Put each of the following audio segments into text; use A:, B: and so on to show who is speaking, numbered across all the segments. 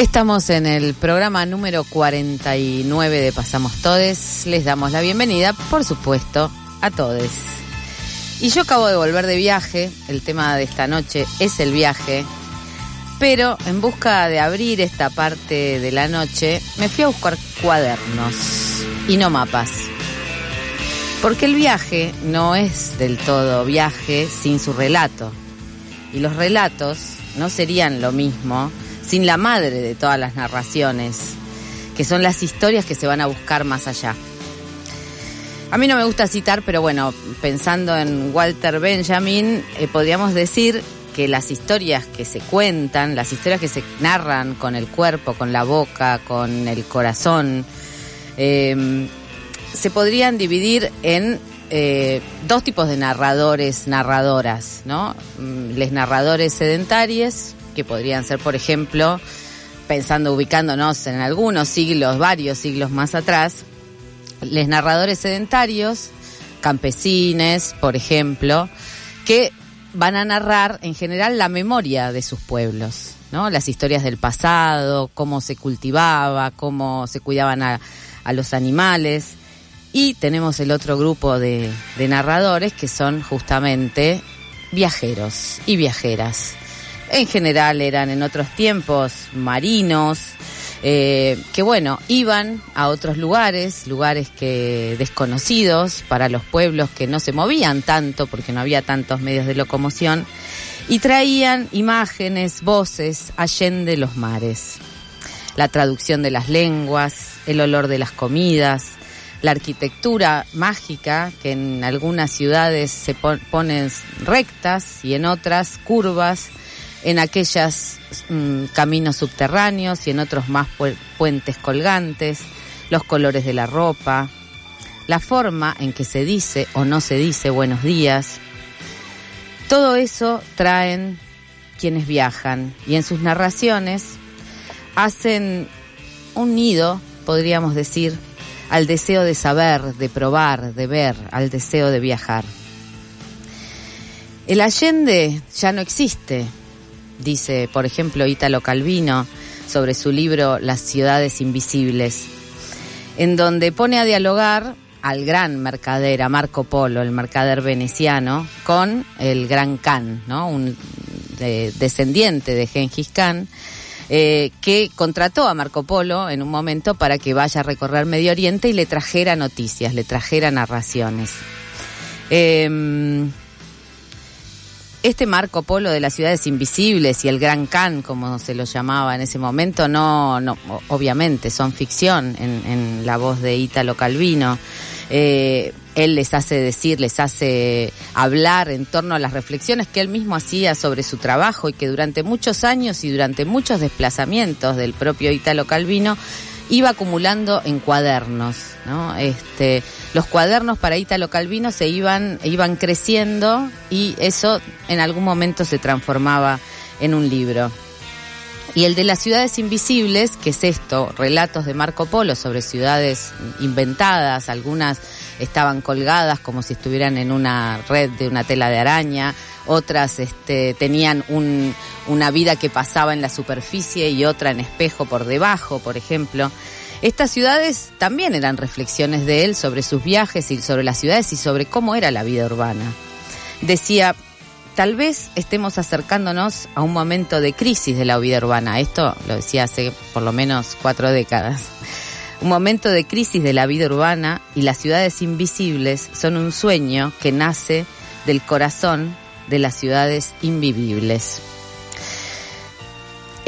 A: Estamos en el programa número 49 de Pasamos Todes. Les damos la bienvenida, por supuesto, a todos. Y yo acabo de volver de viaje. El tema de esta noche es el viaje. Pero en busca de abrir esta parte de la noche, me fui a buscar cuadernos y no mapas. Porque el viaje no es del todo viaje sin su relato. Y los relatos no serían lo mismo sin la madre de todas las narraciones, que son las historias que se van a buscar más allá. A mí no me gusta citar, pero bueno, pensando en Walter Benjamin, eh, podríamos decir que las historias que se cuentan, las historias que se narran con el cuerpo, con la boca, con el corazón, em, se podrían dividir en eh, dos tipos de narradores, narradoras, ¿no? Mm, Les narradores sedentarios, que podrían ser, por ejemplo, pensando, ubicándonos en algunos siglos, varios siglos más atrás, les narradores sedentarios, campesines, por ejemplo, que van a narrar en general la memoria de sus pueblos, ¿no? Las historias del pasado, cómo se cultivaba, cómo se cuidaban a, a los animales. Y tenemos el otro grupo de, de narradores que son justamente viajeros y viajeras en general eran en otros tiempos marinos, eh, que bueno, iban a otros lugares, lugares que desconocidos para los pueblos que no se movían tanto porque no había tantos medios de locomoción, y traían imágenes, voces, allende los mares. La traducción de las lenguas, el olor de las comidas, la arquitectura mágica que en algunas ciudades se ponen rectas y en otras curvas, en aquellos mm, caminos subterráneos y en otros más puentes colgantes, los colores de la ropa, la forma en que se dice o no se dice buenos días. Todo eso traen quienes viajan y en sus narraciones hacen un nido, podríamos decir, al deseo de saber, de probar, de ver, al deseo de viajar. El Allende ya no existe, dice, por ejemplo, Ítalo Calvino sobre su libro Las ciudades invisibles, en donde pone a dialogar al gran mercader, a Marco Polo, el mercader veneciano, con el gran Khan, ¿no? un descendiente de Gengis Khan, eh, que contrató a Marco Polo en un momento para que vaya a recorrer Medio Oriente y le trajera noticias, le trajera narraciones. Em, este Marco Polo de las ciudades invisibles y el Gran Khan, como se lo llamaba en ese momento, no, no obviamente son ficción en, la voz de Ítalo Calvino. Eh, él les hace decir, les hace hablar en torno a las reflexiones que él mismo hacía sobre su trabajo y que durante muchos años y durante muchos desplazamientos del propio Ítalo Calvino iba acumulando en cuadernos, ¿no? Este, los cuadernos para Ítalo Calvino se iban, iban creciendo y eso en algún momento se transformaba en un libro. Y el de las ciudades invisibles, que es esto, relatos de Marco Polo sobre ciudades inventadas, algunas estaban colgadas como si estuvieran en una red de una tela de araña, otras este, tenían un, una vida que pasaba en la superficie y otra en espejo por debajo, por ejemplo. Estas ciudades también eran reflexiones de él sobre sus viajes y sobre las ciudades y sobre cómo era la vida urbana. Decía, tal vez estemos acercándonos a un momento de crisis de la vida urbana. Esto lo decía hace por lo menos cuatro décadas. Un momento de crisis de la vida urbana y las ciudades invisibles son un sueño que nace del corazón de las ciudades invivibles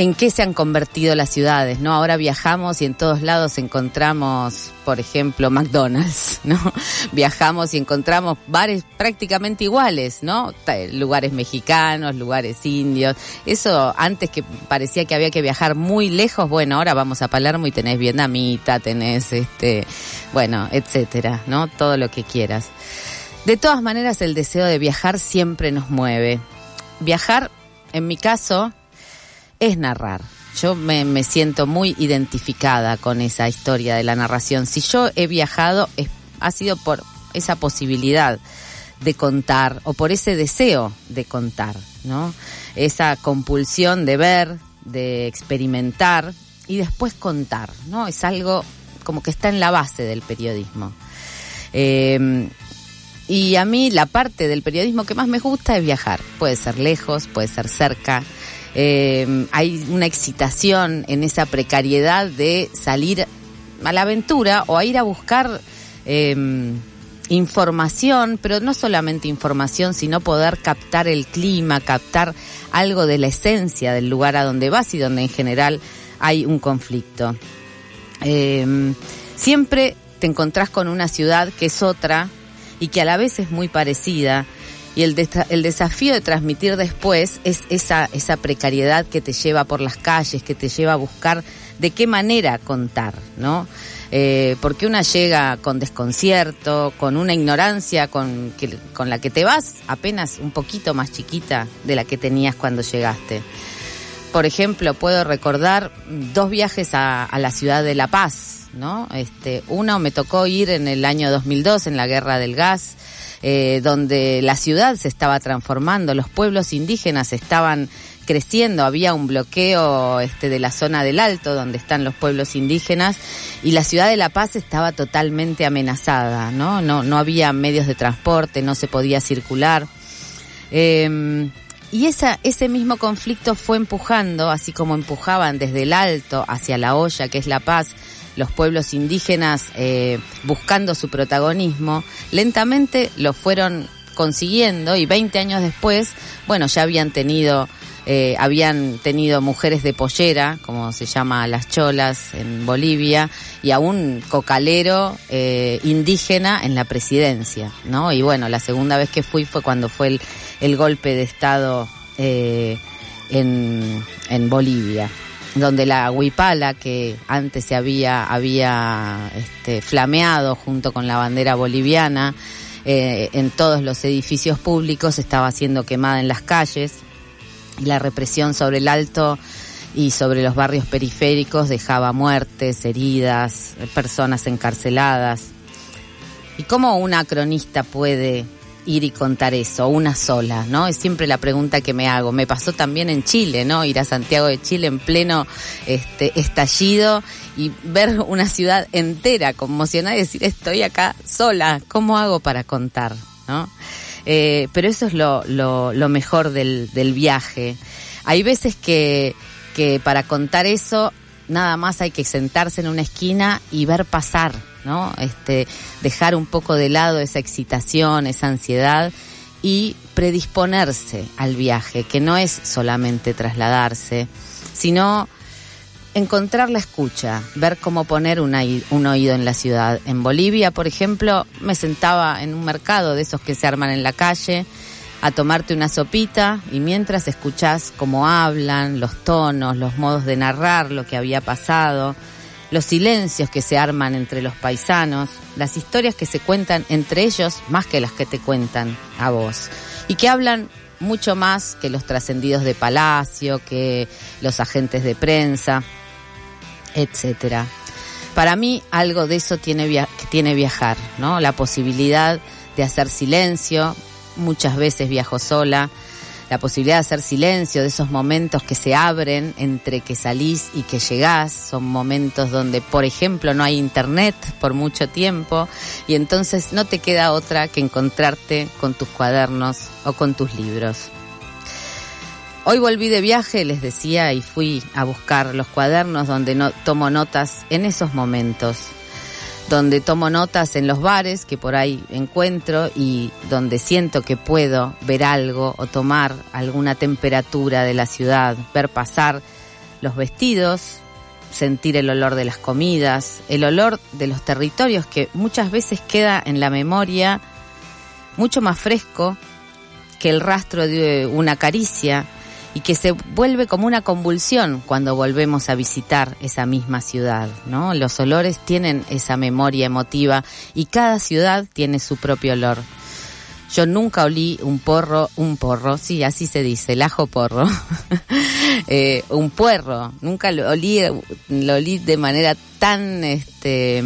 A: en qué se han convertido las ciudades, ¿no? Ahora viajamos y en todos lados encontramos, por ejemplo, McDonald's, ¿no? Viajamos y encontramos bares prácticamente iguales, ¿no? Lugares mexicanos, lugares indios. Eso antes que parecía que había que viajar muy lejos, bueno, ahora vamos a Palermo y tenés vietnamita, tenés este, bueno, etcétera, ¿no? Todo lo que quieras. De todas maneras, el deseo de viajar siempre nos mueve. Viajar, en mi caso, es narrar. Yo me, siento muy identificada con esa historia de la narración. Si yo he viajado, ha sido por esa posibilidad de contar o por ese deseo de contar, ¿no? Esa compulsión de ver, de experimentar y después contar, ¿no? Es algo como que está en la base del periodismo. Eh, y a mí la parte del periodismo que más me gusta es viajar. Puede ser lejos, puede ser cerca. Eh, hay una excitación en esa precariedad de salir a la aventura o a ir a buscar eh, información, pero no solamente información, sino poder captar el clima, captar algo de la esencia del lugar a donde vas y donde en general hay un conflicto. Eh, siempre te encontrás con una ciudad que es otra y que a la vez es muy parecida. Y el, el desafío de transmitir después es esa, esa precariedad que te lleva por las calles, que te lleva a buscar de qué manera contar, ¿no? Eh, porque una llega con desconcierto, con una ignorancia con, que, con la que te vas apenas un poquito más chiquita de la que tenías cuando llegaste. Por ejemplo, puedo recordar dos viajes a, a la ciudad de La Paz, ¿no? Este, uno me tocó ir en el año 2002 en la guerra del gas, eh, donde la ciudad se estaba transformando, los pueblos indígenas estaban creciendo, había un bloqueo este, de la zona del Alto, donde están los pueblos indígenas, y la ciudad de La Paz estaba totalmente amenazada, ¿no? No, no había medios de transporte, no se podía circular. Eh, y ese mismo conflicto fue empujando, así como empujaban desde el Alto hacia la olla, que es La Paz, los pueblos indígenas eh, buscando su protagonismo, lentamente lo fueron consiguiendo y 20 años después, bueno, ya habían tenido eh, habían tenido mujeres de pollera, como se llama las cholas en Bolivia, y a un cocalero eh, indígena en la presidencia, ¿no? Y bueno, la segunda vez que fui fue cuando fue el, el golpe de Estado eh, en, en Bolivia donde la huipala que antes se había había este, flameado junto con la bandera boliviana eh, en todos los edificios públicos estaba siendo quemada en las calles y la represión sobre el alto y sobre los barrios periféricos dejaba muertes, heridas, personas encarceladas. ¿Y cómo una cronista puede ir y contar eso, una sola, ¿no? Es siempre la pregunta que me hago. Me pasó también en Chile, ¿no? Ir a Santiago de Chile en pleno este estallido y ver una ciudad entera conmocionada y decir, estoy acá sola, ¿cómo hago para contar, ¿no? Eh, pero eso es lo, lo, lo mejor del, del viaje. Hay veces que, que para contar eso nada más hay que sentarse en una esquina y ver pasar, ¿no? Este, dejar un poco de lado esa excitación, esa ansiedad y predisponerse al viaje, que no es solamente trasladarse, sino encontrar la escucha, ver cómo poner un, un, oído en la ciudad. En Bolivia, por ejemplo, me sentaba en un mercado de esos que se arman en la calle a tomarte una sopita y mientras escuchás cómo hablan, los tonos, los modos de narrar lo que había pasado, los silencios que se arman entre los paisanos, las historias que se cuentan entre ellos más que las que te cuentan a vos y que hablan mucho más que los trascendidos de palacio, que los agentes de prensa, etcétera. Para mí algo de eso tiene, tiene viajar, ¿no? La posibilidad de hacer silencio, muchas veces viajo sola, la posibilidad de hacer silencio, de esos momentos que se abren entre que salís y que llegás, son momentos donde, por ejemplo, no hay internet por mucho tiempo y entonces no te queda otra que encontrarte con tus cuadernos o con tus libros. Hoy volví de viaje, les decía, y fui a buscar los cuadernos donde no, tomo notas en esos momentos donde tomo notas en los bares que por ahí encuentro y donde siento que puedo ver algo o tomar alguna temperatura de la ciudad, ver pasar los vestidos, sentir el olor de las comidas, el olor de los territorios que muchas veces queda en la memoria mucho más fresco que el rastro de una caricia y que se vuelve como una convulsión cuando volvemos a visitar esa misma ciudad, ¿no? Los olores tienen esa memoria emotiva y cada ciudad tiene su propio olor. Yo nunca olí un porro, un porro, sí, así se dice, el ajo porro, eh, un puerro, nunca lo olí, lo olí de manera tan, este,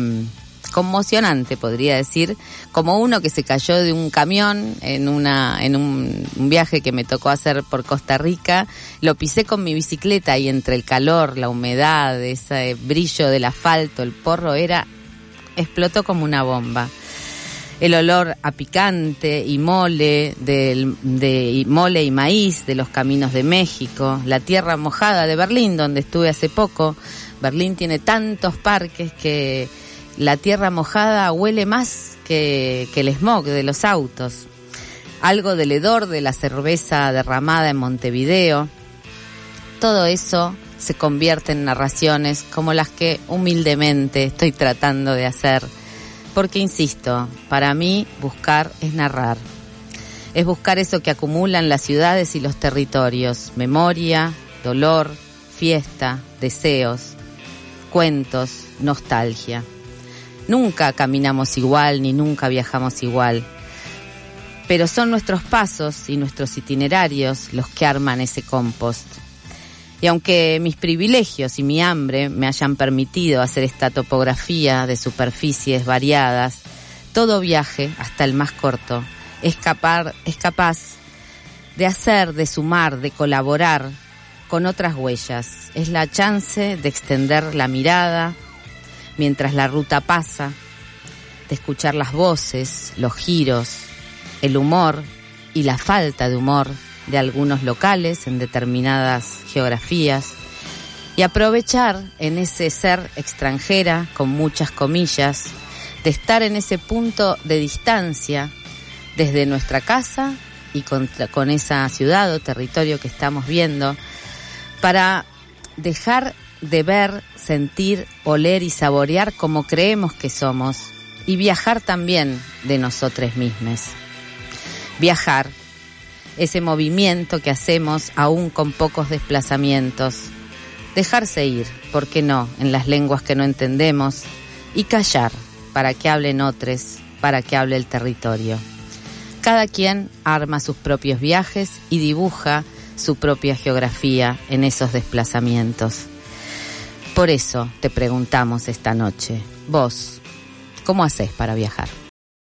A: conmocionante, podría decir, como uno que se cayó de un camión en una en un, viaje que me tocó hacer por Costa Rica, lo pisé con mi bicicleta y entre el calor, la humedad, ese brillo del asfalto, el porro era explotó como una bomba. El olor a picante y mole del, de mole y maíz de los caminos de México, la tierra mojada de Berlín donde estuve hace poco. Berlín tiene tantos parques que la tierra mojada huele más que, el smog de los autos. Algo del hedor de la cerveza derramada en Montevideo. Todo eso se convierte en narraciones como las que humildemente estoy tratando de hacer porque, insisto, para mí buscar es narrar. Es buscar eso que acumulan las ciudades y los territorios, memoria, dolor, fiesta, deseos, cuentos, nostalgia. Nunca caminamos igual ni nunca viajamos igual, pero son nuestros pasos y nuestros itinerarios los que arman ese compost. Y aunque mis privilegios y mi hambre me hayan permitido hacer esta topografía de superficies variadas, todo viaje, hasta el más corto, es capaz, es capaz de hacer, de sumar, de colaborar con otras huellas. Es la chance de extender la mirada mientras la ruta pasa, de escuchar las voces, los giros, el humor y la falta de humor de algunos locales en determinadas geografías y aprovechar en ese ser extranjera, con muchas comillas, de estar en ese punto de distancia desde nuestra casa y con, con esa ciudad o territorio que estamos viendo, para dejar de ver, sentir, oler y saborear como creemos que somos y viajar también de nosotros mismos. Viajar ese movimiento que hacemos aún con pocos desplazamientos. Dejarse ir, ¿por qué no?, en las lenguas que no entendemos y callar para que hablen otros, para que hable el territorio. Cada quien arma sus propios viajes y dibuja su propia geografía en esos desplazamientos. Por eso te preguntamos esta noche, vos, ¿cómo haces para viajar?